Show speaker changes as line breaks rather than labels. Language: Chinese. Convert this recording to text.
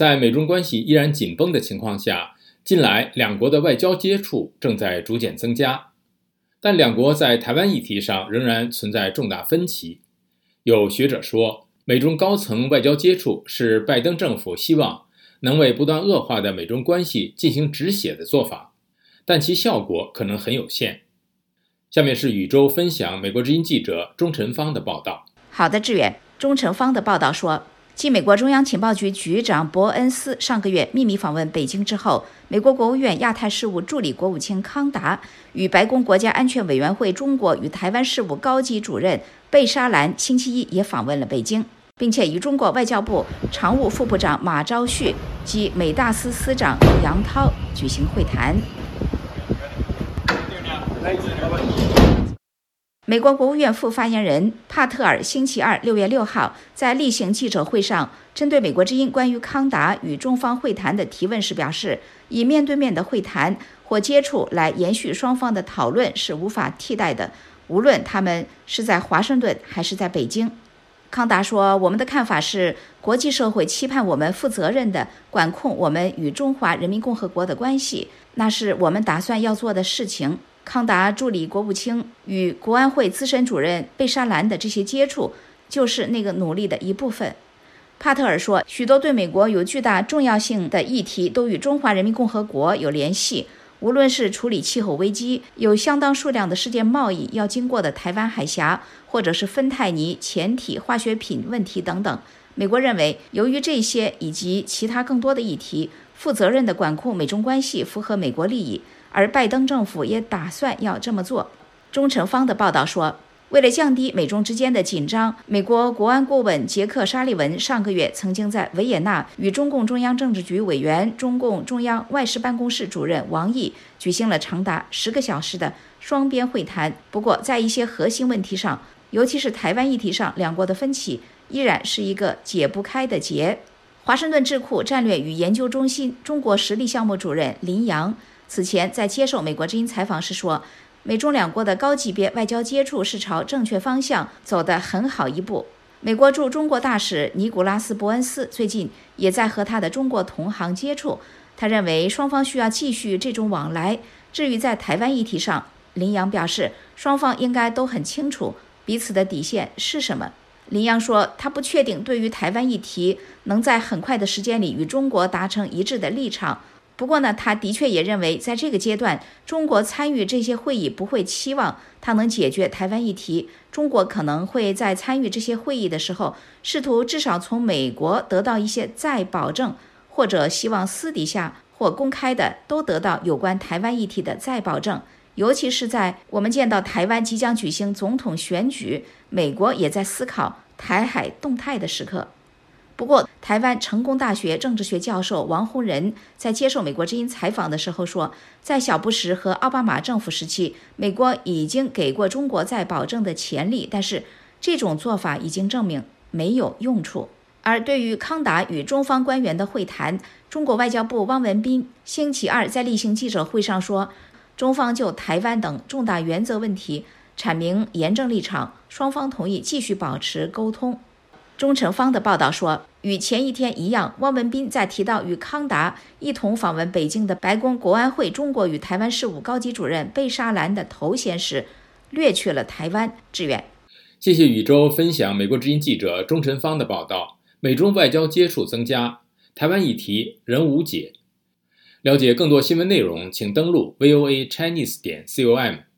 在美中关系依然紧绷的情况下，近来两国的外交接触正在逐渐增加，但两国在台湾议题上仍然存在重大分歧。有学者说，美中高层外交接触是拜登政府希望能为不断恶化的美中关系进行止血的做法，但其效果可能很有限。下面是宇宙分享美国之音记者钟晨芳的报道。
好的，志远，钟晨芳的报道说。继美国中央情报局局长伯恩斯上个月秘密访问北京之后，美国国务院亚太事务助理国务卿康达与白宫国家安全委员会中国与台湾事务高级主任贝沙兰星期一也访问了北京，并且与中国外交部常务副部长马朝旭及美大司司长杨涛举行会谈。美国国务院副发言人帕特尔星期二六月六号在例行记者会上，针对美国之音关于康达与中方会谈的提问时表示，以面对面的会谈或接触来延续双方的讨论是无法替代的，无论他们是在华盛顿还是在北京。康达说：“我们的看法是，国际社会期盼我们负责任地管控我们与中华人民共和国的关系，那是我们打算要做的事情。”康达助理国务卿与国安会资深主任贝沙兰的这些接触，就是那个努力的一部分。帕特尔说，许多对美国有巨大重要性的议题都与中华人民共和国有联系，无论是处理气候危机、有相当数量的世界贸易要经过的台湾海峡，或者是芬太尼潜体化学品问题等等。美国认为，由于这些以及其他更多的议题，负责任的管控美中关系符合美国利益。而拜登政府也打算要这么做。中成方的报道说，为了降低美中之间的紧张，美国国安顾问杰克·沙利文上个月曾经在维也纳与中共中央政治局委员、中共中央外事办公室主任王毅举行了长达十个小时的双边会谈。不过，在一些核心问题上，尤其是台湾议题上，两国的分歧依然是一个解不开的结。华盛顿智库战略与研究中心中国实力项目主任林阳。此前在接受美国之音采访时说，美中两国的高级别外交接触是朝正确方向走得很好一步。美国驻中国大使尼古拉斯·伯恩斯最近也在和他的中国同行接触，他认为双方需要继续这种往来。至于在台湾议题上，林阳表示，双方应该都很清楚彼此的底线是什么。林洋说，他不确定对于台湾议题能在很快的时间里与中国达成一致的立场。不过呢，他的确也认为，在这个阶段，中国参与这些会议不会期望他能解决台湾议题。中国可能会在参与这些会议的时候，试图至少从美国得到一些再保证，或者希望私底下或公开的都得到有关台湾议题的再保证。尤其是在我们见到台湾即将举行总统选举，美国也在思考台海动态的时刻。不过，台湾成功大学政治学教授王洪仁在接受美国之音采访的时候说，在小布什和奥巴马政府时期，美国已经给过中国再保证的潜力，但是这种做法已经证明没有用处。而对于康达与中方官员的会谈，中国外交部汪文斌星期二在例行记者会上说，中方就台湾等重大原则问题阐明严正立场，双方同意继续保持沟通。钟成芳的报道说，与前一天一样，汪文斌在提到与康达一同访问北京的白宫国安会中国与台湾事务高级主任贝沙兰的头衔时，略去了台湾志愿。
谢谢宇宙分享美国之音记者钟成芳的报道。美中外交接触增加，台湾议题仍无解。了解更多新闻内容，请登录 voa chinese 点 com。